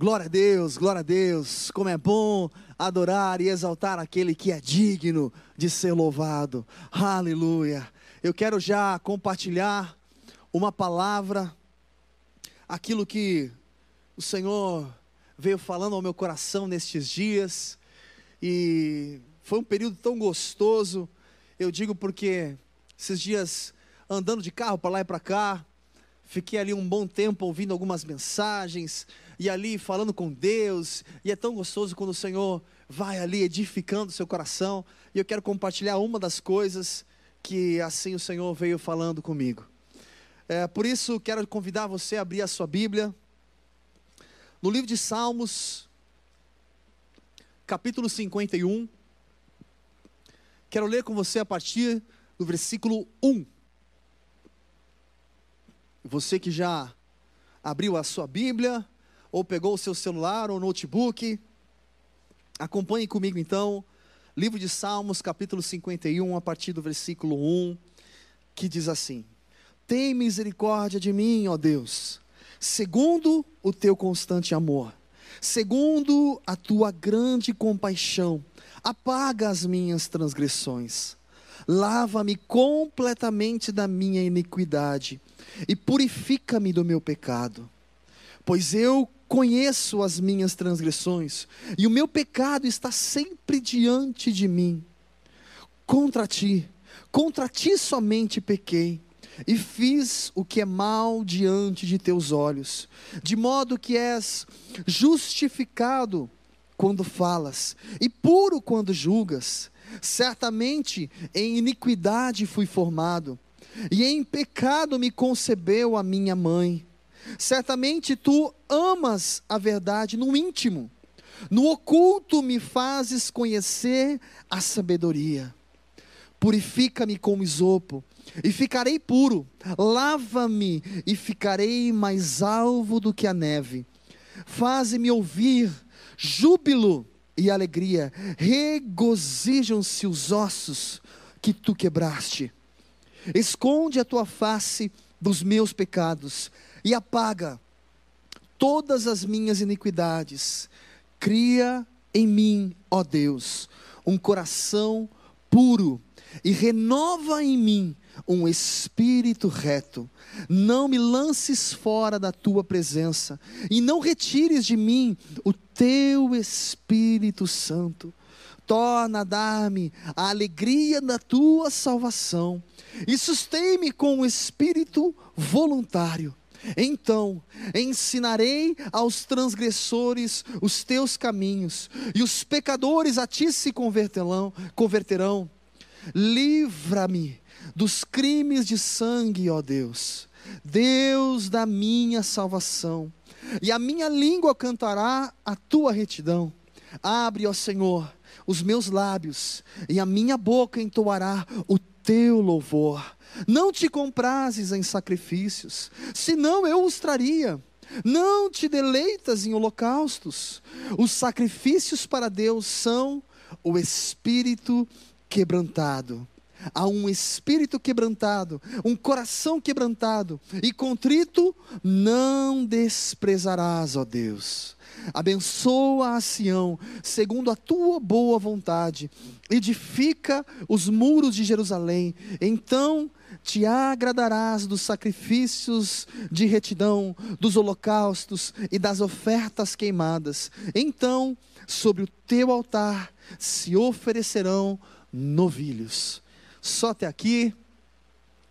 Glória a Deus, glória a Deus. Como é bom adorar e exaltar aquele que é digno de ser louvado. Aleluia. Eu quero já compartilhar uma palavra, aquilo que o Senhor veio falando ao meu coração nestes dias. E foi um período tão gostoso. Eu digo porque esses dias andando de carro para lá e para cá, fiquei ali um bom tempo ouvindo algumas mensagens e ali falando com Deus, e é tão gostoso quando o Senhor vai ali edificando seu coração, e eu quero compartilhar uma das coisas que assim o Senhor veio falando comigo. É, por isso, quero convidar você a abrir a sua Bíblia, no livro de Salmos, capítulo 51. Quero ler com você a partir do versículo 1. Você que já abriu a sua Bíblia, ou pegou o seu celular ou notebook, acompanhe comigo então, livro de Salmos, capítulo 51, a partir do versículo 1, que diz assim: Tem misericórdia de mim, ó Deus, segundo o teu constante amor, segundo a tua grande compaixão, apaga as minhas transgressões. Lava-me completamente da minha iniquidade e purifica-me do meu pecado. Pois eu conheço as minhas transgressões, e o meu pecado está sempre diante de mim. Contra ti, contra ti somente pequei, e fiz o que é mal diante de teus olhos, de modo que és justificado quando falas, e puro quando julgas. Certamente em iniquidade fui formado, e em pecado me concebeu a minha mãe. Certamente tu amas a verdade no íntimo, no oculto me fazes conhecer a sabedoria. Purifica-me com isopo, e ficarei puro. Lava-me, e ficarei mais alvo do que a neve. Faze-me ouvir júbilo e alegria. Regozijam-se os ossos que tu quebraste. Esconde a tua face dos meus pecados e apaga todas as minhas iniquidades. Cria em mim, ó Deus, um coração puro e renova em mim um espírito reto. Não me lances fora da tua presença e não retires de mim o teu Espírito Santo. Torna a dar-me a alegria da tua salvação e sustém-me com o espírito voluntário. Então ensinarei aos transgressores os teus caminhos, e os pecadores a ti se converterão. converterão. Livra-me dos crimes de sangue, ó Deus, Deus da minha salvação, e a minha língua cantará a tua retidão. Abre, ó Senhor, os meus lábios, e a minha boca entoará o teu louvor. Não te comprases em sacrifícios, senão eu os traria. Não te deleitas em holocaustos. Os sacrifícios para Deus são o espírito quebrantado. Há um espírito quebrantado, um coração quebrantado e contrito, não desprezarás, ó Deus. Abençoa a Sião, segundo a tua boa vontade, edifica os muros de Jerusalém, então te agradarás dos sacrifícios de retidão, dos holocaustos e das ofertas queimadas. Então, sobre o teu altar se oferecerão novilhos. Só até aqui,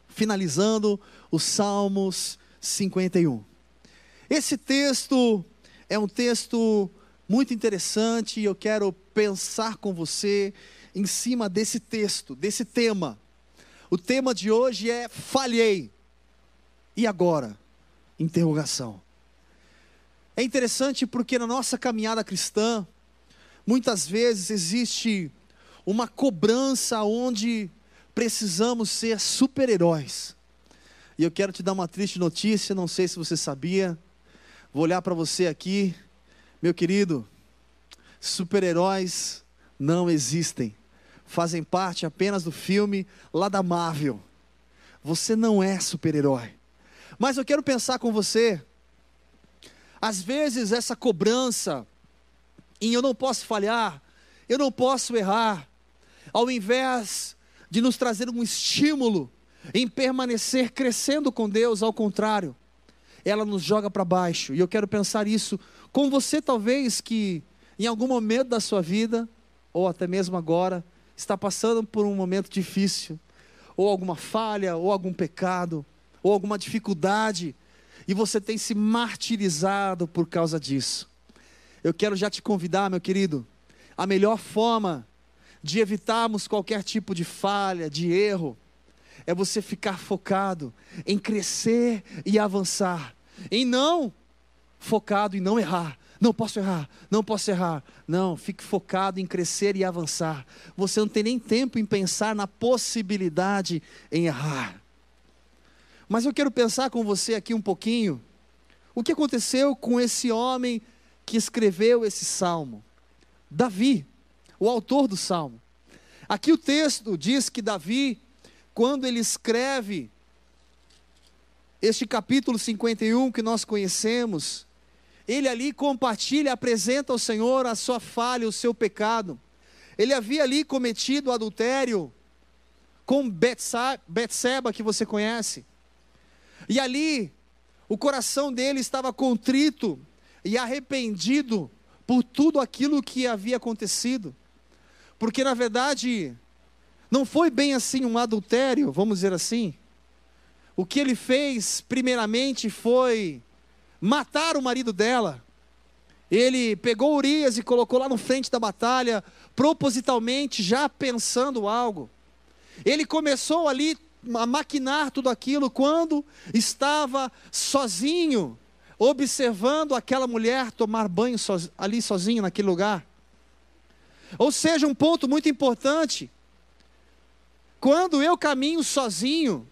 finalizando os Salmos 51. Esse texto é um texto muito interessante e eu quero pensar com você em cima desse texto, desse tema. O tema de hoje é falhei. E agora? Interrogação. É interessante porque na nossa caminhada cristã, muitas vezes existe uma cobrança onde precisamos ser super-heróis. E eu quero te dar uma triste notícia, não sei se você sabia. Vou olhar para você aqui, meu querido. Super-heróis não existem fazem parte apenas do filme lá da Marvel. Você não é super-herói. Mas eu quero pensar com você às vezes essa cobrança em eu não posso falhar, eu não posso errar, ao invés de nos trazer um estímulo em permanecer crescendo com Deus, ao contrário, ela nos joga para baixo. E eu quero pensar isso com você, talvez, que em algum momento da sua vida, ou até mesmo agora, está passando por um momento difícil, ou alguma falha, ou algum pecado, ou alguma dificuldade, e você tem se martirizado por causa disso. Eu quero já te convidar, meu querido, a melhor forma de evitarmos qualquer tipo de falha, de erro, é você ficar focado em crescer e avançar, em não focado em não errar. Não posso errar, não posso errar. Não, fique focado em crescer e avançar. Você não tem nem tempo em pensar na possibilidade em errar. Mas eu quero pensar com você aqui um pouquinho o que aconteceu com esse homem que escreveu esse salmo. Davi, o autor do salmo. Aqui o texto diz que Davi, quando ele escreve este capítulo 51 que nós conhecemos, ele ali compartilha, apresenta ao Senhor a sua falha, o seu pecado. Ele havia ali cometido adultério com Betseba, que você conhece. E ali, o coração dele estava contrito e arrependido por tudo aquilo que havia acontecido. Porque, na verdade, não foi bem assim um adultério, vamos dizer assim. O que ele fez, primeiramente, foi matar o marido dela. Ele pegou Urias e colocou lá no frente da batalha, propositalmente, já pensando algo. Ele começou ali a maquinar tudo aquilo quando estava sozinho, observando aquela mulher tomar banho ali sozinho naquele lugar. Ou seja, um ponto muito importante. Quando eu caminho sozinho,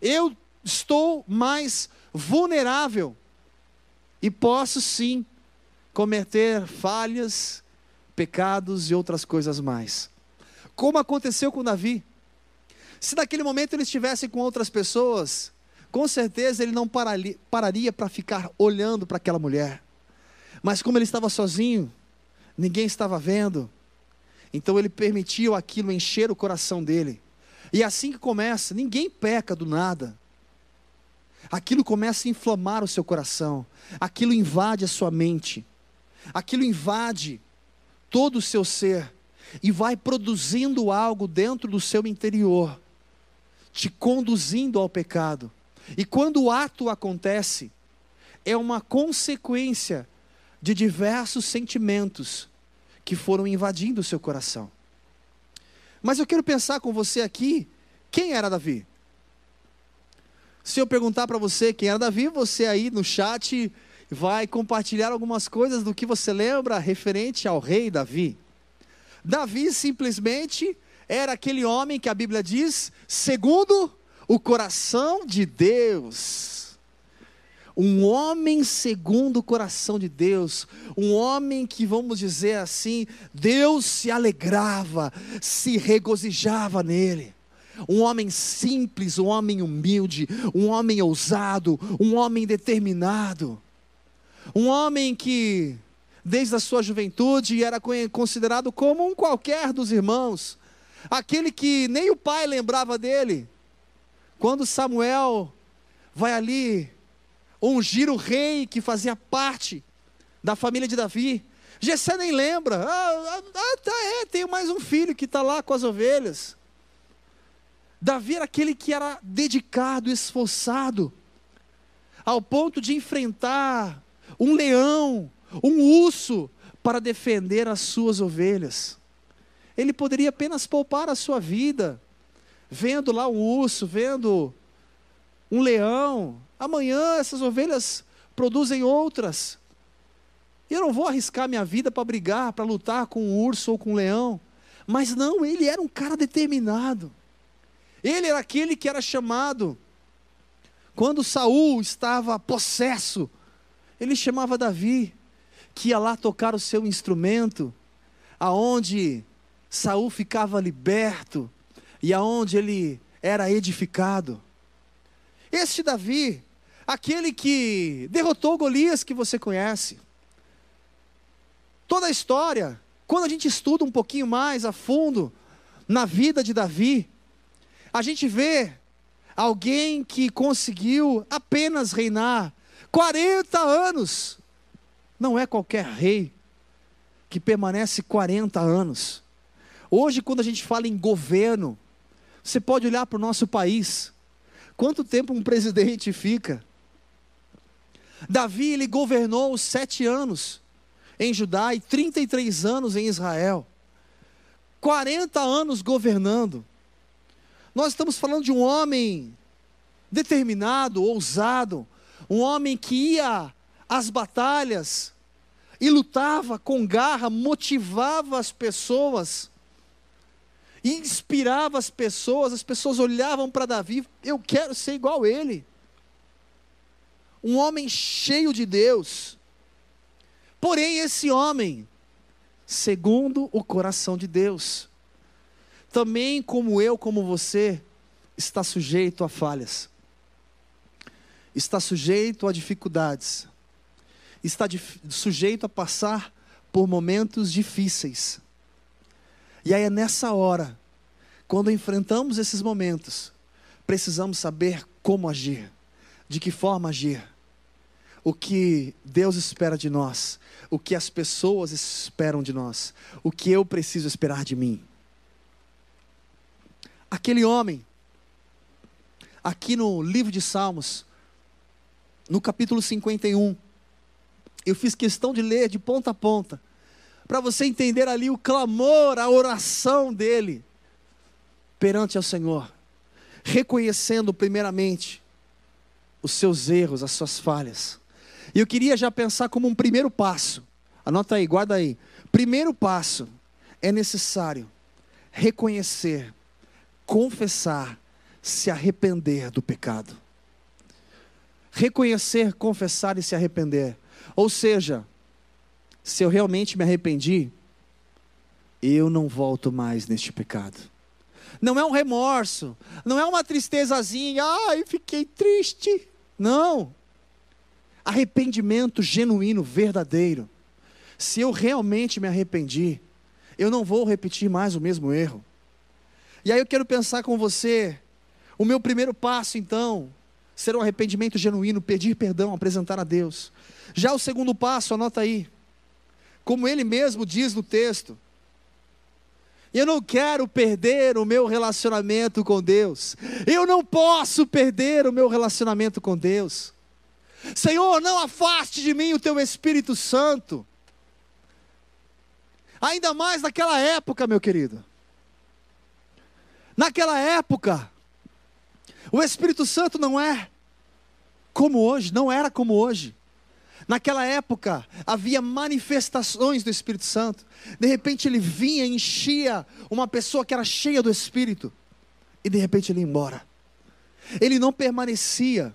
eu estou mais vulnerável e posso sim cometer falhas, pecados e outras coisas mais. Como aconteceu com Davi. Se naquele momento ele estivesse com outras pessoas, com certeza ele não pararia para ficar olhando para aquela mulher. Mas como ele estava sozinho, ninguém estava vendo, então ele permitiu aquilo encher o coração dele. E assim que começa, ninguém peca do nada aquilo começa a inflamar o seu coração, aquilo invade a sua mente, aquilo invade todo o seu ser e vai produzindo algo dentro do seu interior, te conduzindo ao pecado. E quando o ato acontece, é uma consequência de diversos sentimentos que foram invadindo o seu coração. Mas eu quero pensar com você aqui, quem era Davi? Se eu perguntar para você quem era Davi, você aí no chat vai compartilhar algumas coisas do que você lembra referente ao rei Davi. Davi simplesmente era aquele homem que a Bíblia diz, segundo o coração de Deus. Um homem segundo o coração de Deus, um homem que, vamos dizer assim, Deus se alegrava, se regozijava nele. Um homem simples, um homem humilde, um homem ousado, um homem determinado, um homem que, desde a sua juventude, era considerado como um qualquer dos irmãos, aquele que nem o pai lembrava dele. Quando Samuel vai ali ungir o rei que fazia parte da família de Davi, Gessé nem lembra. Ah, ah, tá, é, tem mais um filho que está lá com as ovelhas. Davi era aquele que era dedicado, esforçado, ao ponto de enfrentar um leão, um urso, para defender as suas ovelhas. Ele poderia apenas poupar a sua vida, vendo lá um urso, vendo um leão. Amanhã essas ovelhas produzem outras. E eu não vou arriscar minha vida para brigar, para lutar com um urso ou com um leão. Mas não, ele era um cara determinado. Ele era aquele que era chamado. Quando Saul estava possesso, ele chamava Davi, que ia lá tocar o seu instrumento, aonde Saul ficava liberto e aonde ele era edificado. Este Davi, aquele que derrotou Golias que você conhece. Toda a história, quando a gente estuda um pouquinho mais a fundo na vida de Davi, a gente vê alguém que conseguiu apenas reinar 40 anos. Não é qualquer rei que permanece 40 anos. Hoje, quando a gente fala em governo, você pode olhar para o nosso país. Quanto tempo um presidente fica? Davi, ele governou sete anos em Judá e 33 anos em Israel. 40 anos governando. Nós estamos falando de um homem determinado, ousado, um homem que ia às batalhas e lutava com garra, motivava as pessoas, inspirava as pessoas, as pessoas olhavam para Davi, eu quero ser igual a ele. Um homem cheio de Deus. Porém, esse homem, segundo o coração de Deus, também como eu, como você, está sujeito a falhas está sujeito a dificuldades, está sujeito a passar por momentos difíceis. E aí é nessa hora, quando enfrentamos esses momentos, precisamos saber como agir, de que forma agir, o que Deus espera de nós, o que as pessoas esperam de nós, o que eu preciso esperar de mim. Aquele homem, aqui no livro de Salmos, no capítulo 51. Eu fiz questão de ler de ponta a ponta, para você entender ali o clamor, a oração dele perante ao Senhor, reconhecendo primeiramente os seus erros, as suas falhas. E eu queria já pensar como um primeiro passo, anota aí, guarda aí. Primeiro passo é necessário reconhecer, confessar, se arrepender do pecado reconhecer, confessar e se arrepender. Ou seja, se eu realmente me arrependi, eu não volto mais neste pecado. Não é um remorso, não é uma tristezazinha, ai, fiquei triste. Não. Arrependimento genuíno, verdadeiro. Se eu realmente me arrependi, eu não vou repetir mais o mesmo erro. E aí eu quero pensar com você, o meu primeiro passo então, ser um arrependimento genuíno, pedir perdão, apresentar a Deus. Já o segundo passo, anota aí. Como ele mesmo diz no texto, eu não quero perder o meu relacionamento com Deus. Eu não posso perder o meu relacionamento com Deus. Senhor, não afaste de mim o teu Espírito Santo. Ainda mais naquela época, meu querido. Naquela época, o Espírito Santo não é como hoje, não era como hoje. Naquela época havia manifestações do Espírito Santo. De repente ele vinha, enchia uma pessoa que era cheia do Espírito, e de repente ele ia embora. Ele não permanecia.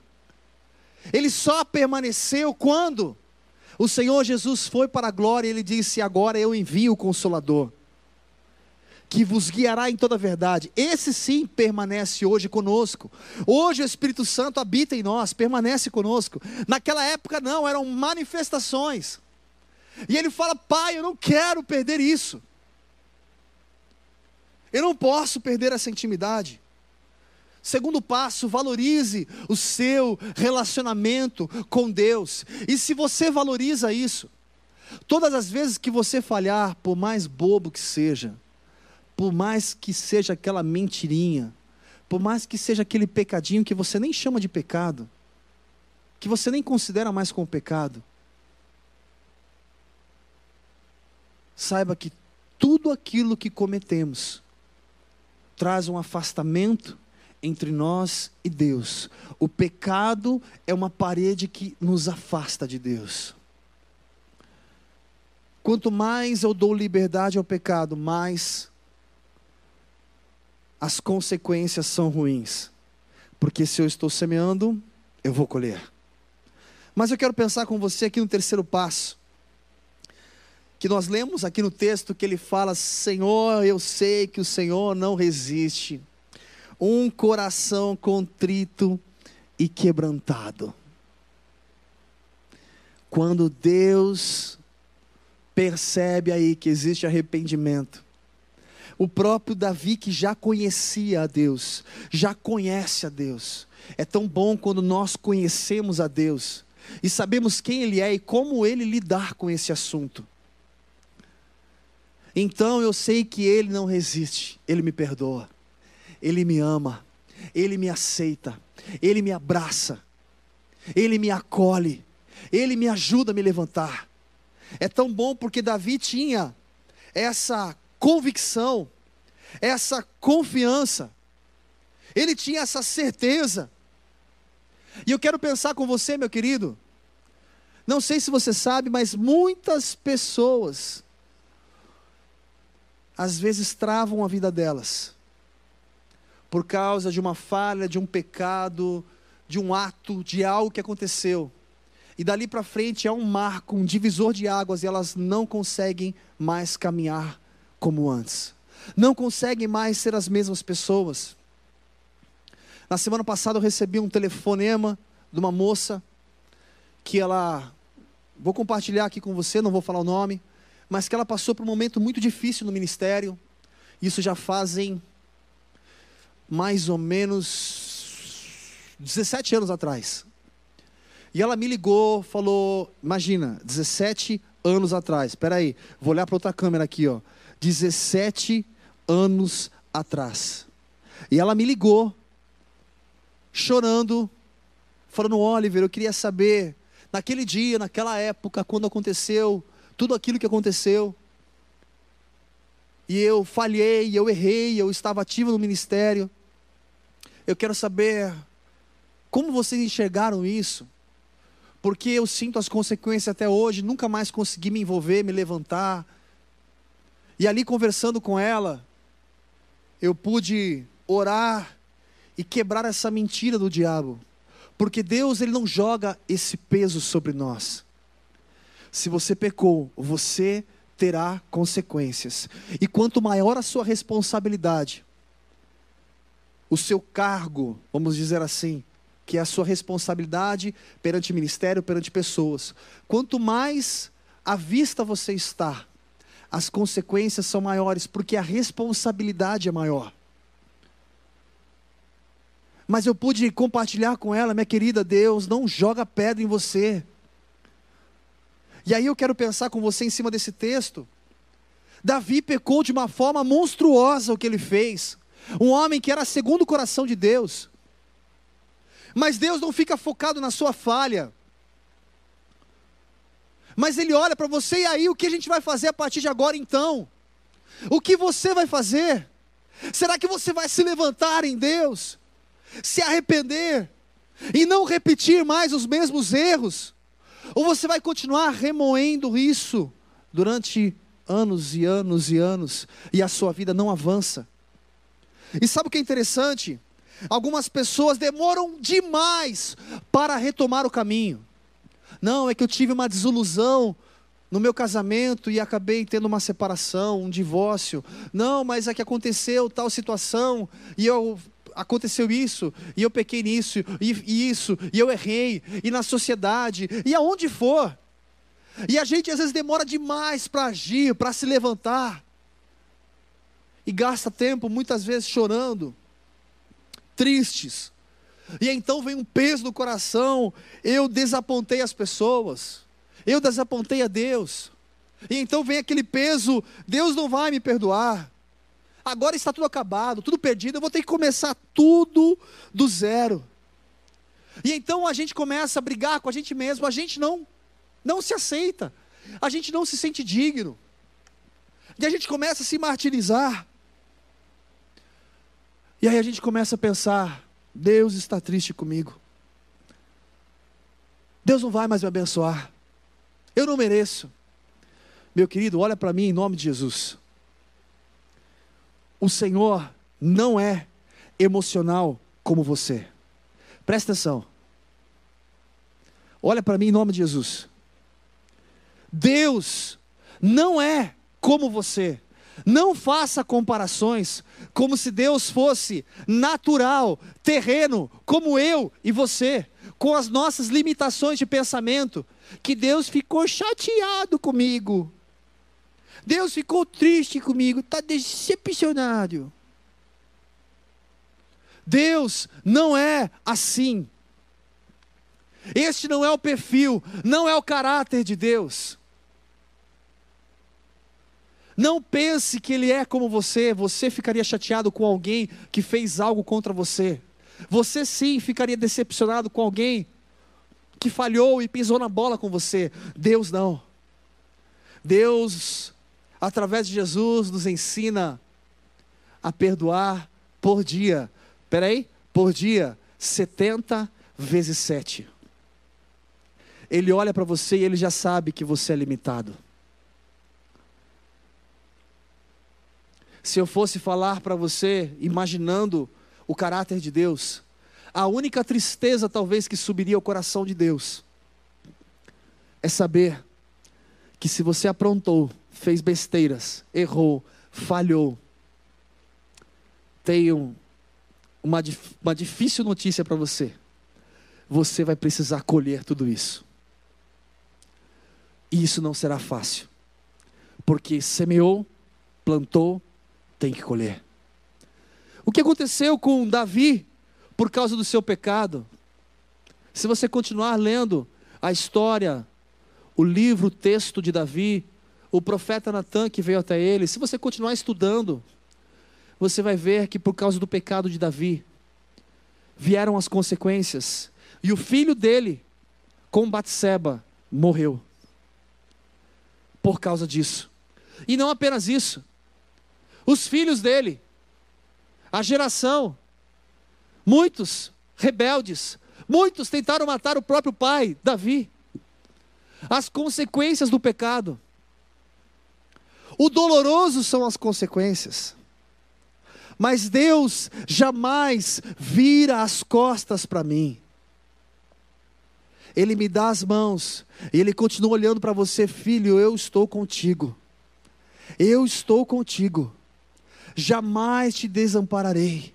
Ele só permaneceu quando o Senhor Jesus foi para a glória e ele disse: Agora eu envio o Consolador que vos guiará em toda a verdade. Esse sim permanece hoje conosco. Hoje o Espírito Santo habita em nós, permanece conosco. Naquela época não, eram manifestações. E ele fala: Pai, eu não quero perder isso. Eu não posso perder essa intimidade. Segundo passo, valorize o seu relacionamento com Deus. E se você valoriza isso, todas as vezes que você falhar, por mais bobo que seja, por mais que seja aquela mentirinha, por mais que seja aquele pecadinho que você nem chama de pecado, que você nem considera mais como pecado, saiba que tudo aquilo que cometemos traz um afastamento entre nós e Deus. O pecado é uma parede que nos afasta de Deus. Quanto mais eu dou liberdade ao pecado, mais as consequências são ruins. Porque se eu estou semeando, eu vou colher. Mas eu quero pensar com você aqui no terceiro passo. Que nós lemos aqui no texto que ele fala: Senhor, eu sei que o Senhor não resiste. Um coração contrito e quebrantado. Quando Deus percebe aí que existe arrependimento, o próprio Davi, que já conhecia a Deus, já conhece a Deus. É tão bom quando nós conhecemos a Deus e sabemos quem Ele é e como Ele lidar com esse assunto. Então eu sei que Ele não resiste, Ele me perdoa, Ele me ama, Ele me aceita, Ele me abraça, Ele me acolhe, Ele me ajuda a me levantar. É tão bom porque Davi tinha essa convicção, essa confiança, ele tinha essa certeza. E eu quero pensar com você, meu querido, não sei se você sabe, mas muitas pessoas às vezes travam a vida delas por causa de uma falha, de um pecado, de um ato, de algo que aconteceu. E dali para frente é um marco, um divisor de águas e elas não conseguem mais caminhar como antes. Não conseguem mais ser as mesmas pessoas. Na semana passada eu recebi um telefonema de uma moça que ela vou compartilhar aqui com você, não vou falar o nome, mas que ela passou por um momento muito difícil no ministério. Isso já fazem mais ou menos 17 anos atrás. E ela me ligou, falou, imagina, 17 anos atrás. Espera aí, vou olhar para outra câmera aqui, ó. 17 anos atrás. E ela me ligou, chorando, falando: Oliver, eu queria saber, naquele dia, naquela época, quando aconteceu tudo aquilo que aconteceu. E eu falhei, eu errei, eu estava ativo no ministério. Eu quero saber como vocês enxergaram isso, porque eu sinto as consequências até hoje, nunca mais consegui me envolver, me levantar. E ali conversando com ela, eu pude orar e quebrar essa mentira do diabo, porque Deus ele não joga esse peso sobre nós. Se você pecou, você terá consequências. E quanto maior a sua responsabilidade, o seu cargo, vamos dizer assim, que é a sua responsabilidade perante ministério, perante pessoas, quanto mais à vista você está, as consequências são maiores, porque a responsabilidade é maior. Mas eu pude compartilhar com ela, minha querida Deus, não joga pedra em você. E aí eu quero pensar com você em cima desse texto. Davi pecou de uma forma monstruosa o que ele fez. Um homem que era segundo o coração de Deus. Mas Deus não fica focado na sua falha. Mas Ele olha para você e aí o que a gente vai fazer a partir de agora então? O que você vai fazer? Será que você vai se levantar em Deus? Se arrepender? E não repetir mais os mesmos erros? Ou você vai continuar remoendo isso durante anos e anos e anos e a sua vida não avança? E sabe o que é interessante? Algumas pessoas demoram demais para retomar o caminho. Não, é que eu tive uma desilusão no meu casamento e acabei tendo uma separação, um divórcio. Não, mas é que aconteceu tal situação e eu aconteceu isso, e eu pequei nisso, e, isso, e eu errei, e na sociedade, e aonde for. E a gente às vezes demora demais para agir, para se levantar. E gasta tempo muitas vezes chorando, tristes. E então vem um peso no coração, eu desapontei as pessoas. Eu desapontei a Deus. E então vem aquele peso, Deus não vai me perdoar agora está tudo acabado, tudo perdido, eu vou ter que começar tudo do zero. E então a gente começa a brigar com a gente mesmo, a gente não não se aceita. A gente não se sente digno. E a gente começa a se martirizar. E aí a gente começa a pensar: Deus está triste comigo. Deus não vai mais me abençoar. Eu não mereço. Meu querido, olha para mim em nome de Jesus o Senhor não é emocional como você. Presta atenção. Olha para mim em nome de Jesus. Deus não é como você. Não faça comparações como se Deus fosse natural, terreno, como eu e você. com as nossas limitações de pensamento, que Deus ficou chateado comigo. Deus ficou triste comigo, está decepcionado. Deus não é assim. Este não é o perfil, não é o caráter de Deus. Não pense que Ele é como você, você ficaria chateado com alguém que fez algo contra você. Você sim ficaria decepcionado com alguém que falhou e pisou na bola com você. Deus não. Deus, através de Jesus, nos ensina a perdoar por dia. Peraí, por dia, 70 vezes 7. Ele olha para você e ele já sabe que você é limitado. Se eu fosse falar para você, imaginando o caráter de Deus, a única tristeza talvez que subiria ao coração de Deus é saber que se você aprontou, fez besteiras, errou, falhou, tenho uma, uma difícil notícia para você. Você vai precisar colher tudo isso. E isso não será fácil, porque semeou, plantou, tem que colher. O que aconteceu com Davi por causa do seu pecado? Se você continuar lendo a história, o livro, o texto de Davi, o profeta Natan que veio até ele, se você continuar estudando, você vai ver que por causa do pecado de Davi, vieram as consequências. E o filho dele, com Batseba, morreu. Por causa disso. E não apenas isso os filhos dele, a geração, muitos rebeldes, muitos tentaram matar o próprio pai, Davi. As consequências do pecado. O doloroso são as consequências. Mas Deus jamais vira as costas para mim. Ele me dá as mãos e ele continua olhando para você, filho, eu estou contigo. Eu estou contigo jamais te desampararei.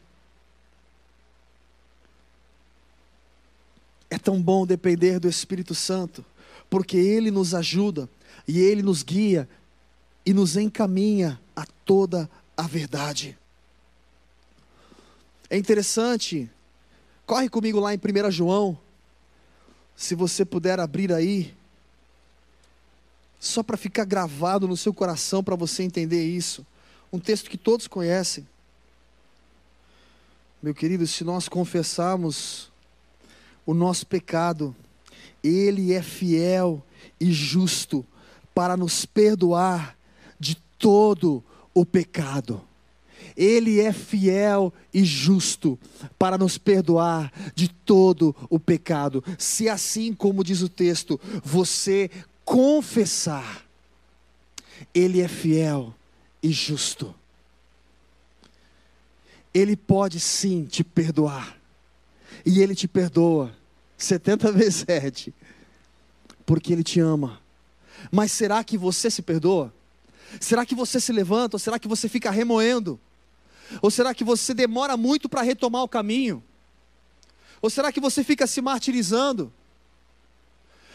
É tão bom depender do Espírito Santo, porque Ele nos ajuda e Ele nos guia e nos encaminha a toda a verdade. É interessante, corre comigo lá em 1 João, se você puder abrir aí, só para ficar gravado no seu coração, para você entender isso um texto que todos conhecem. Meu querido, se nós confessarmos o nosso pecado, Ele é fiel e justo para nos perdoar de todo o pecado. Ele é fiel e justo para nos perdoar de todo o pecado. Se assim como diz o texto, você confessar, Ele é fiel e justo. Ele pode sim te perdoar. E Ele te perdoa 70 vezes 7. Porque Ele te ama. Mas será que você se perdoa? Será que você se levanta? Ou será que você fica remoendo? Ou será que você demora muito para retomar o caminho? Ou será que você fica se martirizando?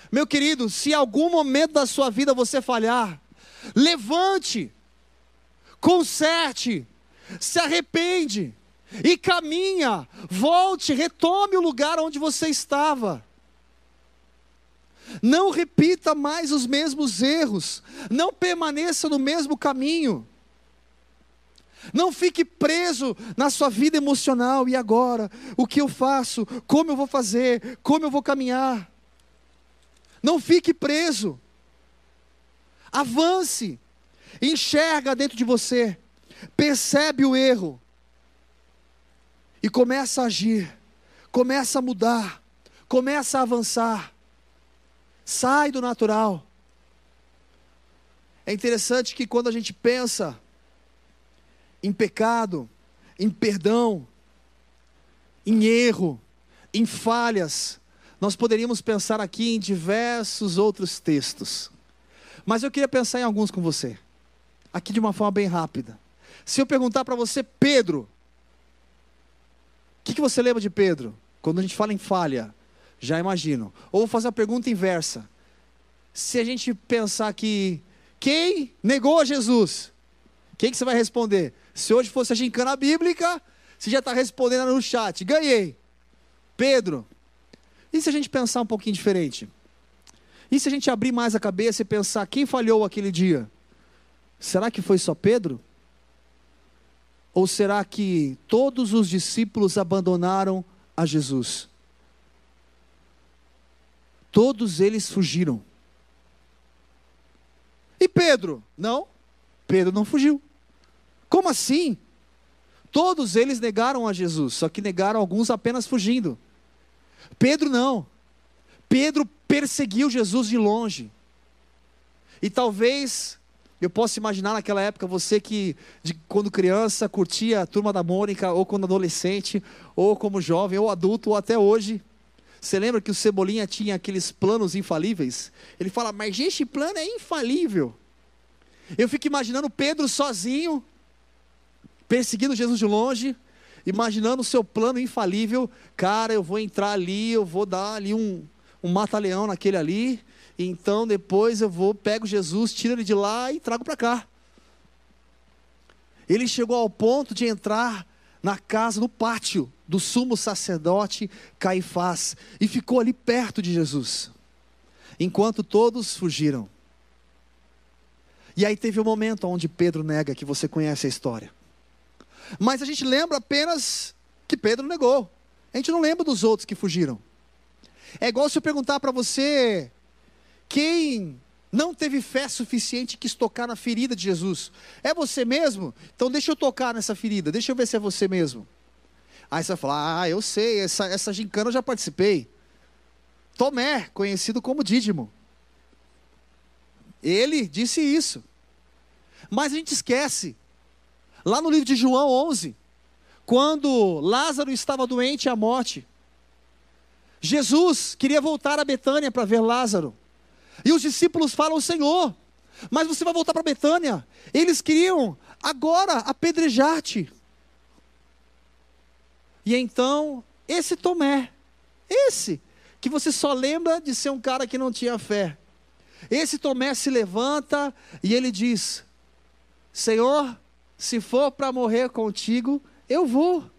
Meu querido, se em algum momento da sua vida você falhar, levante conserte, se arrepende e caminha, volte, retome o lugar onde você estava. Não repita mais os mesmos erros, não permaneça no mesmo caminho. Não fique preso na sua vida emocional. E agora? O que eu faço? Como eu vou fazer? Como eu vou caminhar? Não fique preso. Avance enxerga dentro de você, percebe o erro e começa a agir, começa a mudar, começa a avançar. Sai do natural. É interessante que quando a gente pensa em pecado, em perdão, em erro, em falhas, nós poderíamos pensar aqui em diversos outros textos. Mas eu queria pensar em alguns com você aqui de uma forma bem rápida. Se eu perguntar para você, Pedro, o que, que você lembra de Pedro? Quando a gente fala em falha, Já imagino. Ou vou fazer a pergunta inversa. Se a gente pensar que quem negou a Jesus, quem que você vai responder? Se hoje fosse a gincana bíblica, você já está respondendo no chat. Ganhei. Pedro. E se a gente pensar um pouquinho diferente? E se a gente abrir mais a cabeça e pensar quem falhou aquele dia? Será que foi só Pedro? Ou será que todos os discípulos abandonaram a Jesus? Todos eles fugiram. E Pedro? Não, Pedro não fugiu. Como assim? Todos eles negaram a Jesus, só que negaram alguns apenas fugindo. Pedro não. Pedro perseguiu Jesus de longe. E talvez eu possa imaginar naquela época você que, de, quando criança, curtia a turma da Mônica, ou quando adolescente, ou como jovem, ou adulto, ou até hoje. Você lembra que o Cebolinha tinha aqueles planos infalíveis? Ele fala, mas este plano é infalível. Eu fico imaginando Pedro sozinho, perseguindo Jesus de longe, imaginando o seu plano infalível. Cara, eu vou entrar ali, eu vou dar ali um, um mata-leão naquele ali. Então depois eu vou, pego Jesus, tiro ele de lá e trago para cá. Ele chegou ao ponto de entrar na casa, no pátio do sumo sacerdote Caifás e ficou ali perto de Jesus, enquanto todos fugiram. E aí teve o um momento onde Pedro nega, que você conhece a história. Mas a gente lembra apenas que Pedro negou. A gente não lembra dos outros que fugiram. É igual se eu perguntar para você quem não teve fé suficiente quis tocar na ferida de Jesus. É você mesmo? Então deixa eu tocar nessa ferida, deixa eu ver se é você mesmo. Aí você vai falar: Ah, eu sei, essa, essa gincana eu já participei. Tomé, conhecido como Dídimo. Ele disse isso. Mas a gente esquece Lá no livro de João 11, quando Lázaro estava doente à morte, Jesus queria voltar a Betânia para ver Lázaro. E os discípulos falam: Senhor, mas você vai voltar para Betânia. Eles queriam agora apedrejar-te. E então, esse Tomé, esse, que você só lembra de ser um cara que não tinha fé. Esse Tomé se levanta e ele diz: Senhor, se for para morrer contigo, eu vou.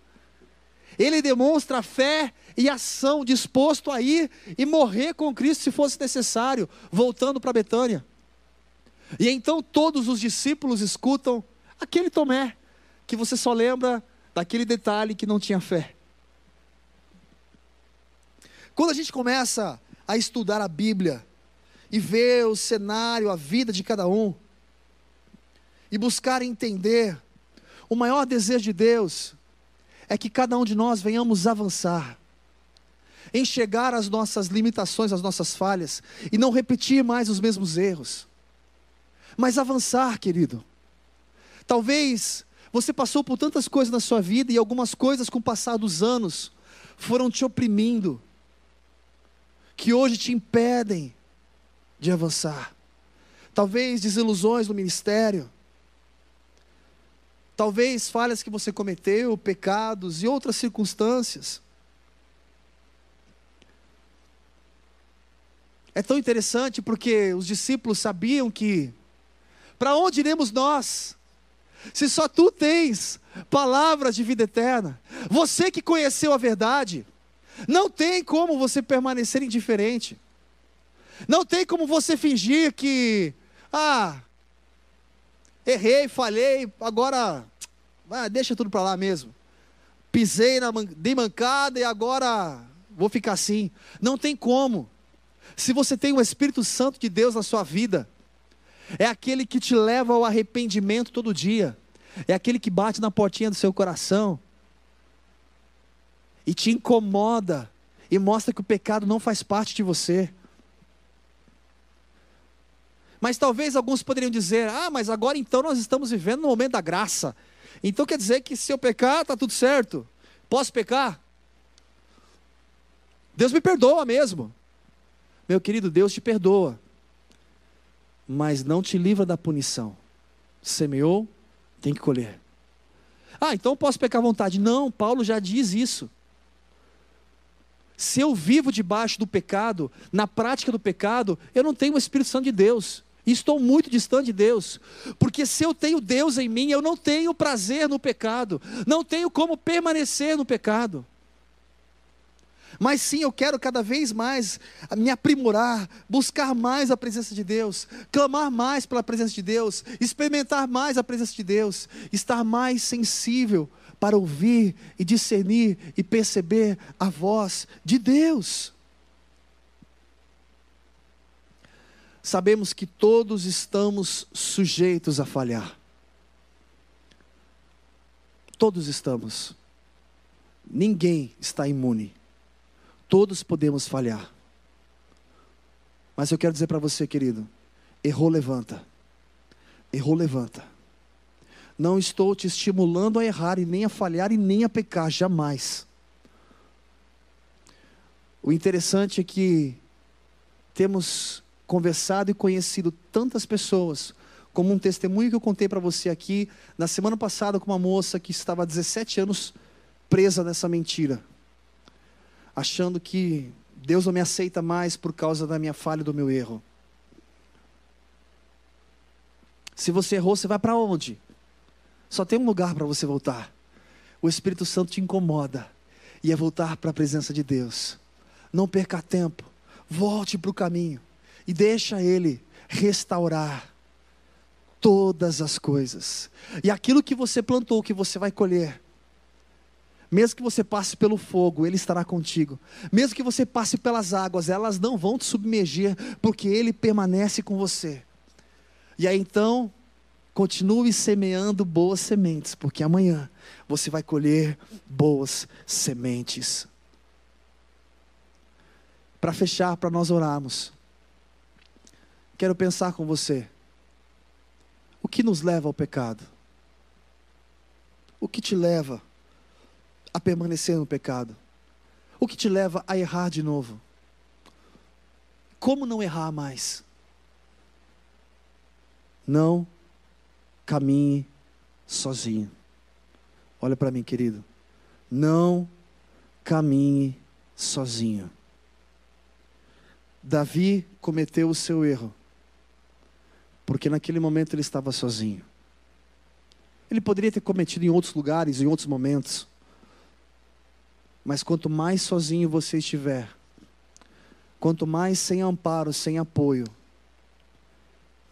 Ele demonstra fé e ação, disposto a ir e morrer com Cristo se fosse necessário, voltando para Betânia. E então todos os discípulos escutam aquele Tomé, que você só lembra daquele detalhe que não tinha fé. Quando a gente começa a estudar a Bíblia e ver o cenário, a vida de cada um, e buscar entender. O maior desejo de Deus é que cada um de nós venhamos avançar, enxergar as nossas limitações, as nossas falhas e não repetir mais os mesmos erros. Mas avançar, querido. Talvez você passou por tantas coisas na sua vida e algumas coisas com o passar dos anos foram te oprimindo, que hoje te impedem de avançar. Talvez desilusões no ministério, talvez falhas que você cometeu, pecados e outras circunstâncias. É tão interessante porque os discípulos sabiam que para onde iremos nós? Se só tu tens palavras de vida eterna, você que conheceu a verdade, não tem como você permanecer indiferente. Não tem como você fingir que, ah, Errei, falhei, agora ah, deixa tudo para lá mesmo. Pisei na dei mancada e agora vou ficar assim. Não tem como. Se você tem o Espírito Santo de Deus na sua vida, é aquele que te leva ao arrependimento todo dia. É aquele que bate na portinha do seu coração e te incomoda e mostra que o pecado não faz parte de você. Mas talvez alguns poderiam dizer: ah, mas agora então nós estamos vivendo no momento da graça. Então quer dizer que se eu pecar, está tudo certo. Posso pecar? Deus me perdoa mesmo. Meu querido, Deus te perdoa. Mas não te livra da punição. Semeou, tem que colher. Ah, então posso pecar à vontade. Não, Paulo já diz isso. se eu vivo debaixo do pecado, na prática do pecado, eu não tenho o Espírito Santo de Deus. E estou muito distante de Deus, porque se eu tenho Deus em mim, eu não tenho prazer no pecado, não tenho como permanecer no pecado. Mas sim, eu quero cada vez mais me aprimorar, buscar mais a presença de Deus, clamar mais pela presença de Deus, experimentar mais a presença de Deus, estar mais sensível para ouvir e discernir e perceber a voz de Deus. Sabemos que todos estamos sujeitos a falhar. Todos estamos. Ninguém está imune. Todos podemos falhar. Mas eu quero dizer para você, querido: errou, levanta. Errou, levanta. Não estou te estimulando a errar e nem a falhar e nem a pecar, jamais. O interessante é que temos conversado e conhecido tantas pessoas, como um testemunho que eu contei para você aqui na semana passada com uma moça que estava há 17 anos presa nessa mentira, achando que Deus não me aceita mais por causa da minha falha e do meu erro. Se você errou, você vai para onde? Só tem um lugar para você voltar. O Espírito Santo te incomoda. E é voltar para a presença de Deus. Não perca tempo. Volte para o caminho. E deixa Ele restaurar todas as coisas. E aquilo que você plantou, que você vai colher. Mesmo que você passe pelo fogo, Ele estará contigo. Mesmo que você passe pelas águas, elas não vão te submergir, porque Ele permanece com você. E aí então, Continue semeando boas sementes, porque amanhã você vai colher boas sementes. Para fechar, para nós orarmos, quero pensar com você: o que nos leva ao pecado? O que te leva a permanecer no pecado? O que te leva a errar de novo? Como não errar mais? Não caminhe sozinho. Olha para mim, querido. Não caminhe sozinho. Davi cometeu o seu erro, porque naquele momento ele estava sozinho. Ele poderia ter cometido em outros lugares, em outros momentos, mas quanto mais sozinho você estiver, quanto mais sem amparo, sem apoio,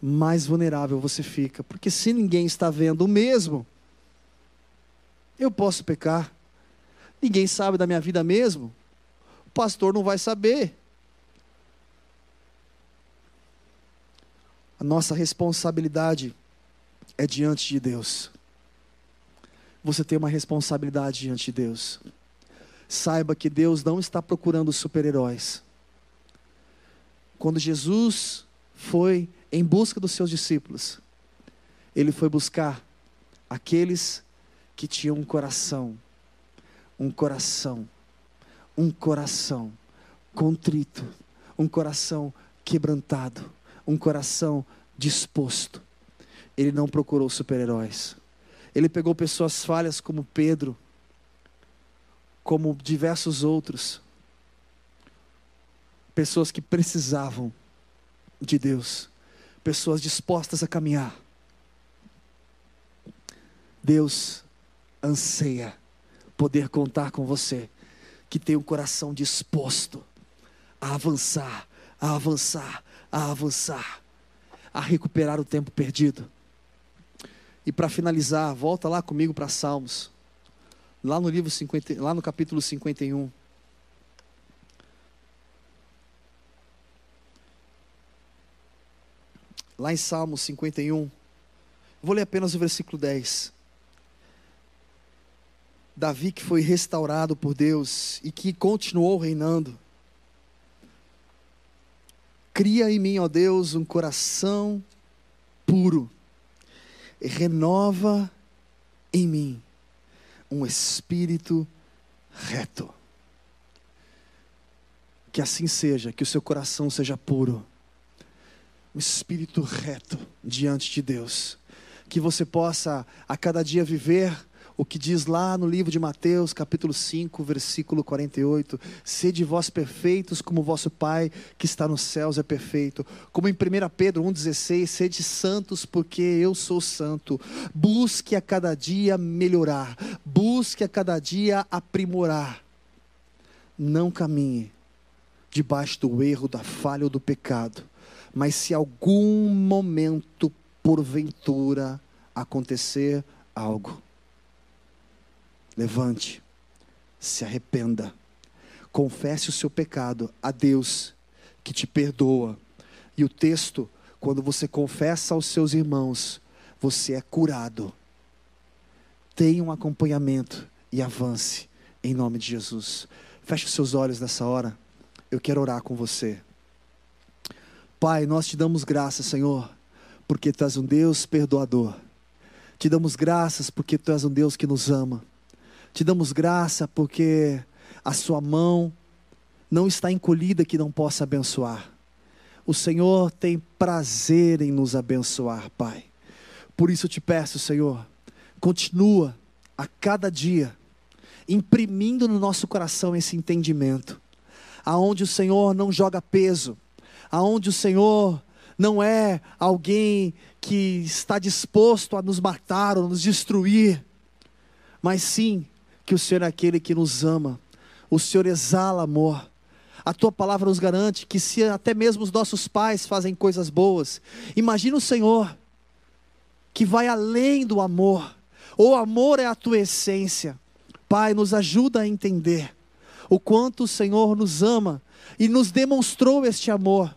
mais vulnerável você fica. Porque se ninguém está vendo o mesmo, eu posso pecar. Ninguém sabe da minha vida mesmo. O pastor não vai saber. A nossa responsabilidade é diante de Deus. Você tem uma responsabilidade diante de Deus. Saiba que Deus não está procurando super-heróis. Quando Jesus foi em busca dos seus discípulos, ele foi buscar aqueles que tinham um coração, um coração, um coração contrito, um coração quebrantado, um coração disposto. Ele não procurou super-heróis. Ele pegou pessoas falhas como Pedro, como diversos outros, pessoas que precisavam de Deus pessoas dispostas a caminhar. Deus anseia poder contar com você, que tem um coração disposto a avançar, a avançar, a avançar, a recuperar o tempo perdido. E para finalizar, volta lá comigo para Salmos, lá no livro 50, lá no capítulo 51. lá em Salmos 51. Vou ler apenas o versículo 10. Davi que foi restaurado por Deus e que continuou reinando. Cria em mim, ó Deus, um coração puro. Renova em mim um espírito reto. Que assim seja, que o seu coração seja puro um espírito reto diante de Deus. Que você possa a cada dia viver o que diz lá no livro de Mateus, capítulo 5, versículo 48: Sede vós perfeitos, como vosso Pai que está nos céus é perfeito. Como em 1 Pedro 1,16: Sede santos, porque eu sou santo. Busque a cada dia melhorar, busque a cada dia aprimorar. Não caminhe debaixo do erro, da falha ou do pecado, mas se algum momento, porventura, acontecer algo, levante, se arrependa, confesse o seu pecado a Deus, que te perdoa. E o texto, quando você confessa aos seus irmãos, você é curado. Tenha um acompanhamento e avance em nome de Jesus. Feche os seus olhos nessa hora. Eu quero orar com você. Pai, nós te damos graças, Senhor, porque tu és um Deus perdoador. Te damos graças porque tu és um Deus que nos ama. Te damos graça porque a sua mão não está encolhida que não possa abençoar. O Senhor tem prazer em nos abençoar, Pai. Por isso eu te peço, Senhor, continua a cada dia imprimindo no nosso coração esse entendimento, aonde o Senhor não joga peso, aonde o Senhor não é alguém que está disposto a nos matar ou nos destruir, mas sim que o Senhor é aquele que nos ama, o Senhor exala amor. A tua palavra nos garante que, se até mesmo os nossos pais fazem coisas boas, imagina o Senhor, que vai além do amor, o amor é a tua essência. Pai, nos ajuda a entender o quanto o Senhor nos ama e nos demonstrou este amor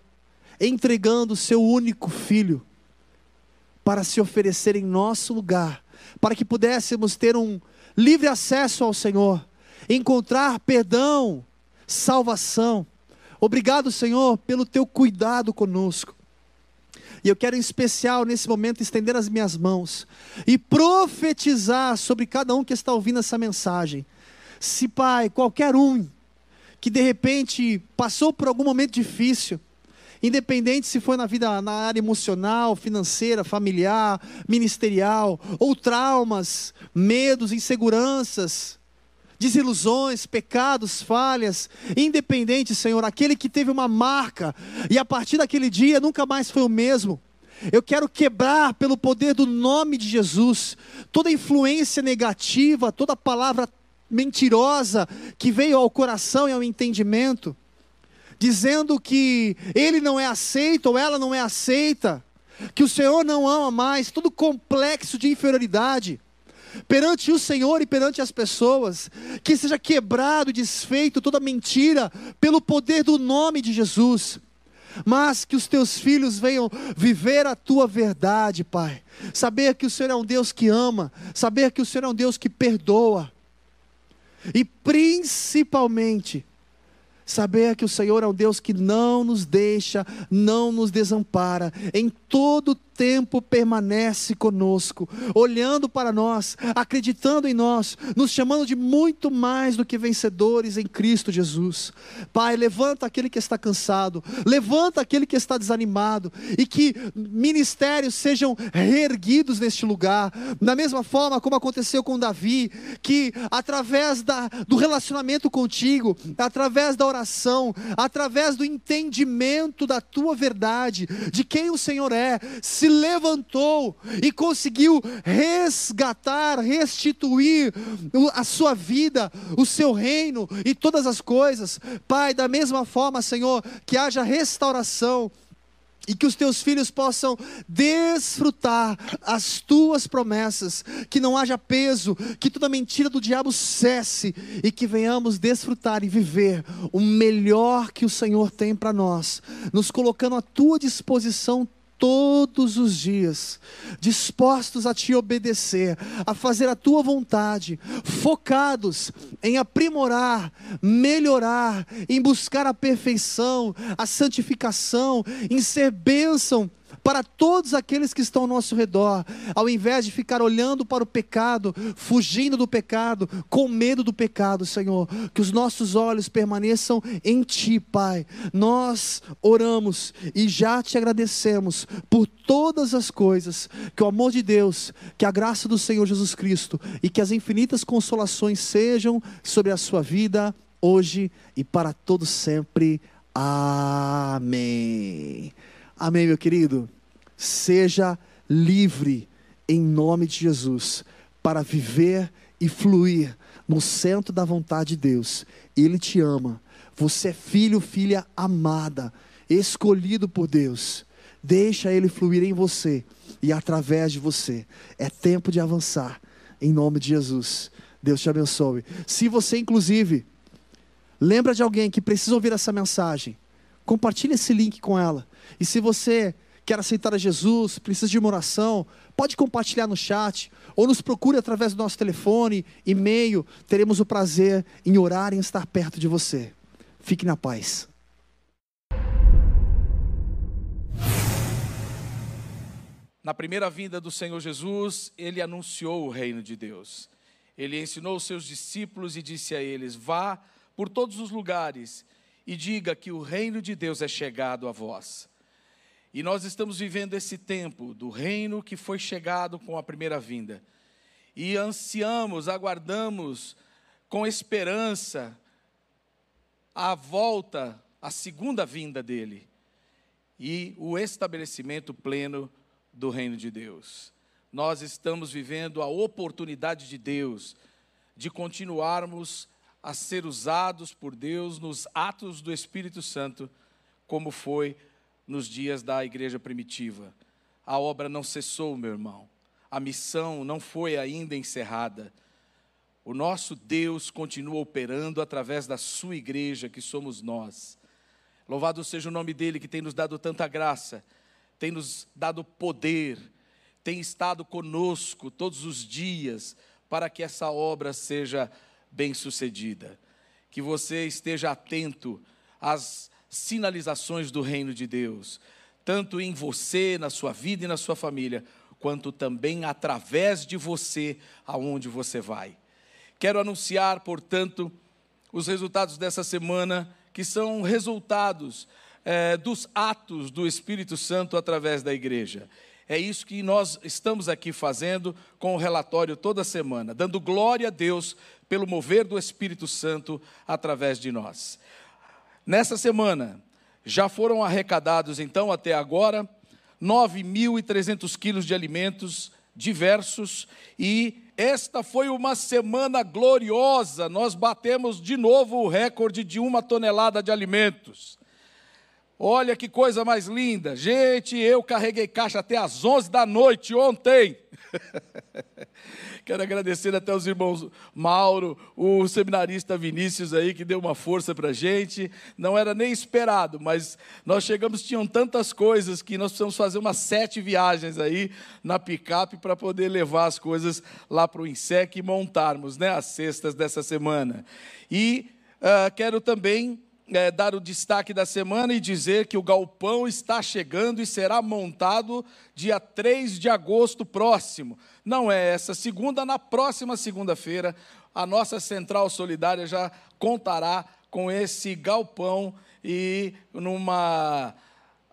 entregando o seu único filho para se oferecer em nosso lugar, para que pudéssemos ter um livre acesso ao Senhor, encontrar perdão, salvação. Obrigado, Senhor, pelo teu cuidado conosco. E eu quero em especial nesse momento estender as minhas mãos e profetizar sobre cada um que está ouvindo essa mensagem. Se, Pai, qualquer um que de repente passou por algum momento difícil, Independente se foi na vida na área emocional, financeira, familiar, ministerial, ou traumas, medos, inseguranças, desilusões, pecados, falhas, independente, Senhor, aquele que teve uma marca e a partir daquele dia nunca mais foi o mesmo. Eu quero quebrar pelo poder do nome de Jesus toda influência negativa, toda palavra mentirosa que veio ao coração e ao entendimento dizendo que ele não é aceito ou ela não é aceita, que o Senhor não ama mais, tudo complexo de inferioridade perante o Senhor e perante as pessoas, que seja quebrado, desfeito toda mentira pelo poder do nome de Jesus. Mas que os teus filhos venham viver a tua verdade, Pai. Saber que o Senhor é um Deus que ama, saber que o Senhor é um Deus que perdoa. E principalmente, Saber que o Senhor é um Deus que não nos deixa, não nos desampara, em todo tempo permanece conosco, olhando para nós, acreditando em nós, nos chamando de muito mais do que vencedores em Cristo Jesus. Pai, levanta aquele que está cansado, levanta aquele que está desanimado, e que ministérios sejam reerguidos neste lugar, da mesma forma como aconteceu com Davi, que através da, do relacionamento contigo, através da oração, através do entendimento da tua verdade, de quem o Senhor é, se levantou e conseguiu resgatar, restituir a sua vida, o seu reino e todas as coisas. Pai, da mesma forma, Senhor, que haja restauração e que os teus filhos possam desfrutar as tuas promessas, que não haja peso, que toda mentira do diabo cesse e que venhamos desfrutar e viver o melhor que o Senhor tem para nós, nos colocando à tua disposição todos os dias, dispostos a te obedecer, a fazer a tua vontade, focados em aprimorar, melhorar, em buscar a perfeição, a santificação, em ser bênção para todos aqueles que estão ao nosso redor, ao invés de ficar olhando para o pecado, fugindo do pecado, com medo do pecado, Senhor, que os nossos olhos permaneçam em Ti, Pai. Nós oramos e já te agradecemos por todas as coisas, que o amor de Deus, que a graça do Senhor Jesus Cristo e que as infinitas consolações sejam sobre a sua vida hoje e para todo sempre. Amém. Amém, meu querido. Seja livre em nome de Jesus para viver e fluir no centro da vontade de Deus. Ele te ama. Você é filho, filha amada, escolhido por Deus. Deixa ele fluir em você e através de você. É tempo de avançar. Em nome de Jesus. Deus te abençoe. Se você, inclusive, lembra de alguém que precisa ouvir essa mensagem, compartilhe esse link com ela. E se você quer aceitar a Jesus, precisa de uma oração, pode compartilhar no chat ou nos procure através do nosso telefone, e-mail. Teremos o prazer em orar e estar perto de você. Fique na paz. Na primeira vinda do Senhor Jesus, ele anunciou o reino de Deus. Ele ensinou os seus discípulos e disse a eles: Vá por todos os lugares e diga que o reino de Deus é chegado a vós. E nós estamos vivendo esse tempo do reino que foi chegado com a primeira vinda. E ansiamos, aguardamos com esperança a volta, a segunda vinda dele e o estabelecimento pleno do reino de Deus. Nós estamos vivendo a oportunidade de Deus de continuarmos a ser usados por Deus nos atos do Espírito Santo, como foi nos dias da igreja primitiva. A obra não cessou, meu irmão. A missão não foi ainda encerrada. O nosso Deus continua operando através da sua igreja, que somos nós. Louvado seja o nome dele que tem nos dado tanta graça, tem nos dado poder, tem estado conosco todos os dias para que essa obra seja bem-sucedida. Que você esteja atento às sinalizações do reino de Deus, tanto em você, na sua vida e na sua família, quanto também através de você, aonde você vai. Quero anunciar, portanto, os resultados dessa semana, que são resultados é, dos atos do Espírito Santo através da igreja. É isso que nós estamos aqui fazendo com o relatório toda semana, dando glória a Deus pelo mover do Espírito Santo através de nós. Nessa semana, já foram arrecadados, então, até agora, 9.300 quilos de alimentos diversos e esta foi uma semana gloriosa. Nós batemos de novo o recorde de uma tonelada de alimentos. Olha que coisa mais linda. Gente, eu carreguei caixa até às 11 da noite ontem. Quero agradecer até os irmãos Mauro, o seminarista Vinícius aí, que deu uma força para a gente. Não era nem esperado, mas nós chegamos, tinham tantas coisas que nós precisamos fazer umas sete viagens aí na picape para poder levar as coisas lá para o INSEC e montarmos né, as cestas dessa semana. E uh, quero também é, dar o destaque da semana e dizer que o galpão está chegando e será montado dia 3 de agosto próximo. Não é essa segunda, na próxima segunda-feira, a nossa central solidária já contará com esse galpão e numa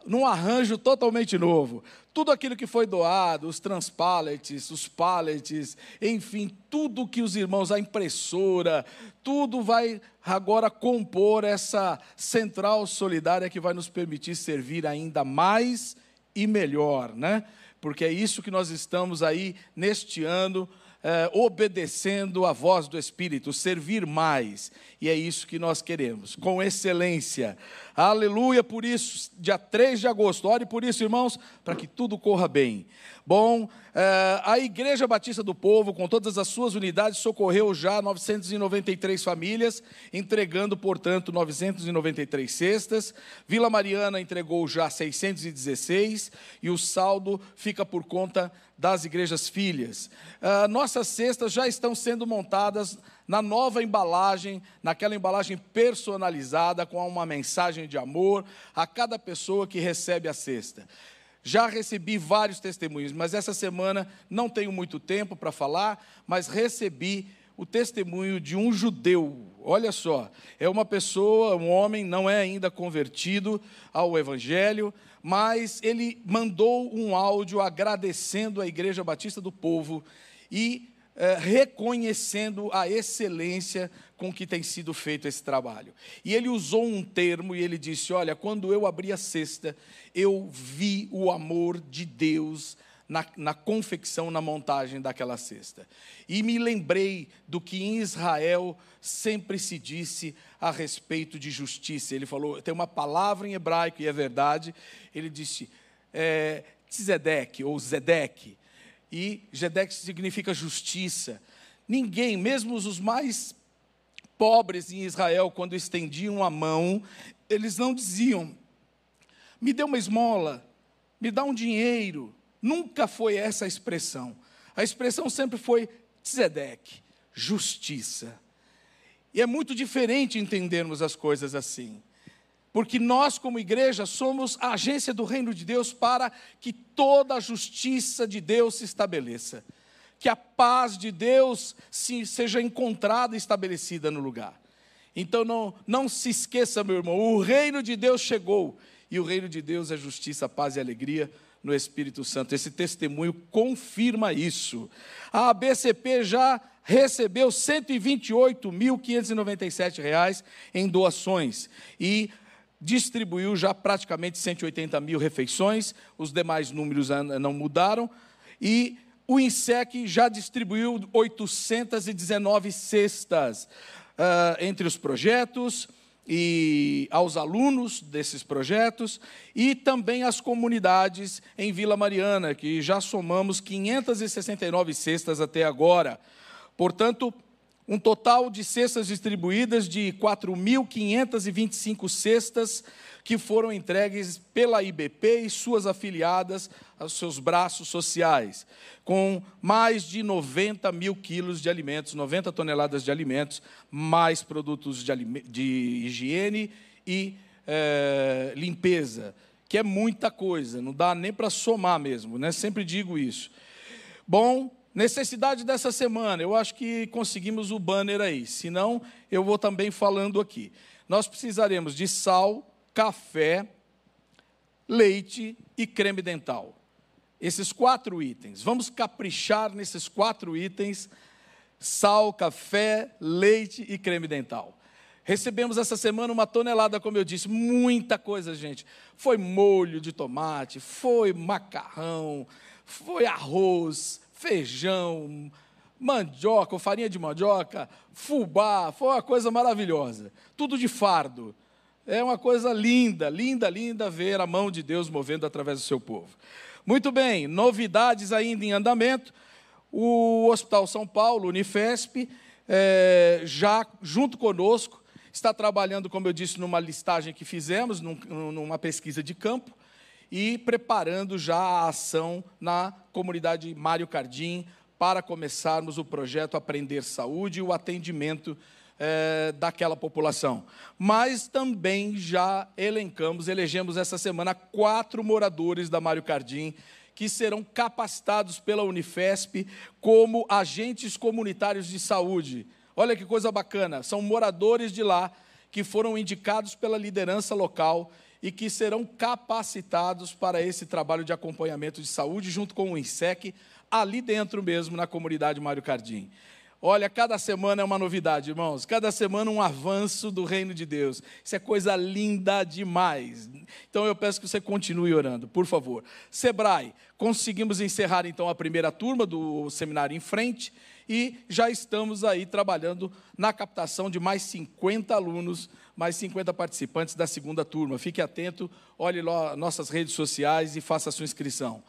num arranjo totalmente novo. Tudo aquilo que foi doado, os transpallets, os pallets, enfim, tudo que os irmãos, a impressora, tudo vai agora compor essa central solidária que vai nos permitir servir ainda mais e melhor, né? Porque é isso que nós estamos aí neste ano é, obedecendo a voz do Espírito, servir mais. E é isso que nós queremos, com excelência. Aleluia, por isso, dia 3 de agosto, ore por isso, irmãos, para que tudo corra bem. Bom, é, a Igreja Batista do Povo, com todas as suas unidades, socorreu já 993 famílias, entregando, portanto, 993 cestas. Vila Mariana entregou já 616 e o saldo fica por conta das igrejas filhas. Uh, nossas cestas já estão sendo montadas na nova embalagem, naquela embalagem personalizada com uma mensagem de amor a cada pessoa que recebe a cesta. Já recebi vários testemunhos, mas essa semana não tenho muito tempo para falar, mas recebi o testemunho de um judeu. Olha só, é uma pessoa, um homem, não é ainda convertido ao Evangelho, mas ele mandou um áudio agradecendo a Igreja Batista do Povo e é, reconhecendo a excelência com que tem sido feito esse trabalho. E ele usou um termo e ele disse: Olha, quando eu abri a cesta, eu vi o amor de Deus na, na, confecção, na montagem daquela cesta. E me lembrei do que em Israel sempre se disse a respeito de justiça. Ele falou, tem uma palavra em hebraico, e é verdade, ele disse, é, Tzedek, ou Zedek, e Zedek significa justiça. Ninguém, mesmo os mais pobres em Israel, quando estendiam a mão, eles não diziam, me dê uma esmola, me dá um dinheiro, Nunca foi essa a expressão. A expressão sempre foi tzedek, justiça. E é muito diferente entendermos as coisas assim. Porque nós, como igreja, somos a agência do reino de Deus para que toda a justiça de Deus se estabeleça. Que a paz de Deus se, seja encontrada e estabelecida no lugar. Então não, não se esqueça, meu irmão, o reino de Deus chegou. E o reino de Deus é justiça, paz e alegria no Espírito Santo. Esse testemunho confirma isso. A ABCP já recebeu R$ 128.597 em doações e distribuiu já praticamente 180 mil refeições, os demais números não mudaram, e o INSEC já distribuiu 819 cestas uh, entre os projetos, e aos alunos desses projetos e também às comunidades em Vila Mariana, que já somamos 569 cestas até agora. Portanto, um total de cestas distribuídas de 4.525 cestas que foram entregues pela IBP e suas afiliadas aos seus braços sociais, com mais de 90 mil quilos de alimentos, 90 toneladas de alimentos, mais produtos de, de higiene e é, limpeza, que é muita coisa, não dá nem para somar mesmo, né? sempre digo isso. Bom, necessidade dessa semana, eu acho que conseguimos o banner aí, senão eu vou também falando aqui. Nós precisaremos de sal, café, leite e creme dental. Esses quatro itens. Vamos caprichar nesses quatro itens: sal, café, leite e creme dental. Recebemos essa semana uma tonelada, como eu disse, muita coisa, gente. Foi molho de tomate, foi macarrão, foi arroz, feijão, mandioca, ou farinha de mandioca, fubá, foi uma coisa maravilhosa. Tudo de fardo. É uma coisa linda, linda, linda ver a mão de Deus movendo através do seu povo. Muito bem, novidades ainda em andamento. O Hospital São Paulo, Unifesp, é, já junto conosco, está trabalhando, como eu disse, numa listagem que fizemos, num, numa pesquisa de campo, e preparando já a ação na comunidade Mário Cardim para começarmos o projeto Aprender Saúde e o atendimento é, daquela população. Mas também já elencamos, elegemos essa semana quatro moradores da Mário Cardim que serão capacitados pela Unifesp como agentes comunitários de saúde. Olha que coisa bacana, são moradores de lá que foram indicados pela liderança local e que serão capacitados para esse trabalho de acompanhamento de saúde junto com o INSEC, ali dentro mesmo na comunidade Mário Cardim. Olha, cada semana é uma novidade, irmãos. Cada semana um avanço do reino de Deus. Isso é coisa linda demais. Então eu peço que você continue orando, por favor. Sebrae, conseguimos encerrar então a primeira turma do seminário em frente e já estamos aí trabalhando na captação de mais 50 alunos, mais 50 participantes da segunda turma. Fique atento, olhe lá nossas redes sociais e faça a sua inscrição.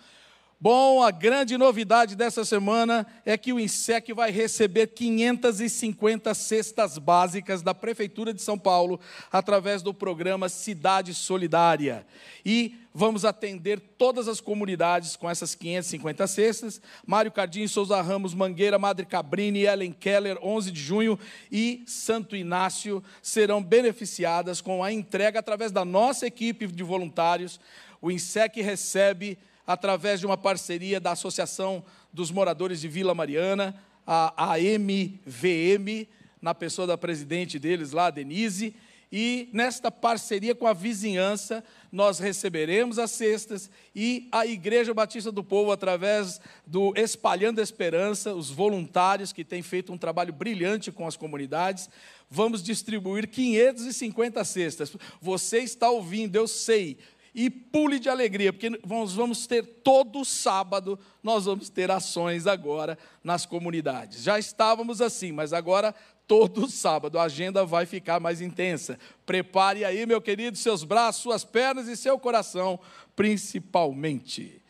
Bom, a grande novidade dessa semana é que o INSEC vai receber 550 cestas básicas da Prefeitura de São Paulo através do programa Cidade Solidária. E vamos atender todas as comunidades com essas 550 cestas. Mário Cardim, Souza Ramos, Mangueira, Madre Cabrini, Ellen Keller, 11 de junho e Santo Inácio serão beneficiadas com a entrega através da nossa equipe de voluntários O INSEC recebe, através de uma parceria da Associação dos Moradores de Vila Mariana, a AMVM, na pessoa da presidente deles lá, Denise, e nesta parceria com a vizinhança, nós receberemos as cestas e a Igreja Batista do Povo, através do Espalhando Esperança, os voluntários que têm feito um trabalho brilhante com as comunidades, vamos distribuir 550 cestas. Você está ouvindo, eu sei, e pule de alegria, porque nós vamos ter todo sábado, nós vamos ter ações agora nas comunidades. Já estávamos assim, mas agora todo sábado a agenda vai ficar mais intensa. Prepare aí, meu querido, seus braços, suas pernas e seu coração, principalmente.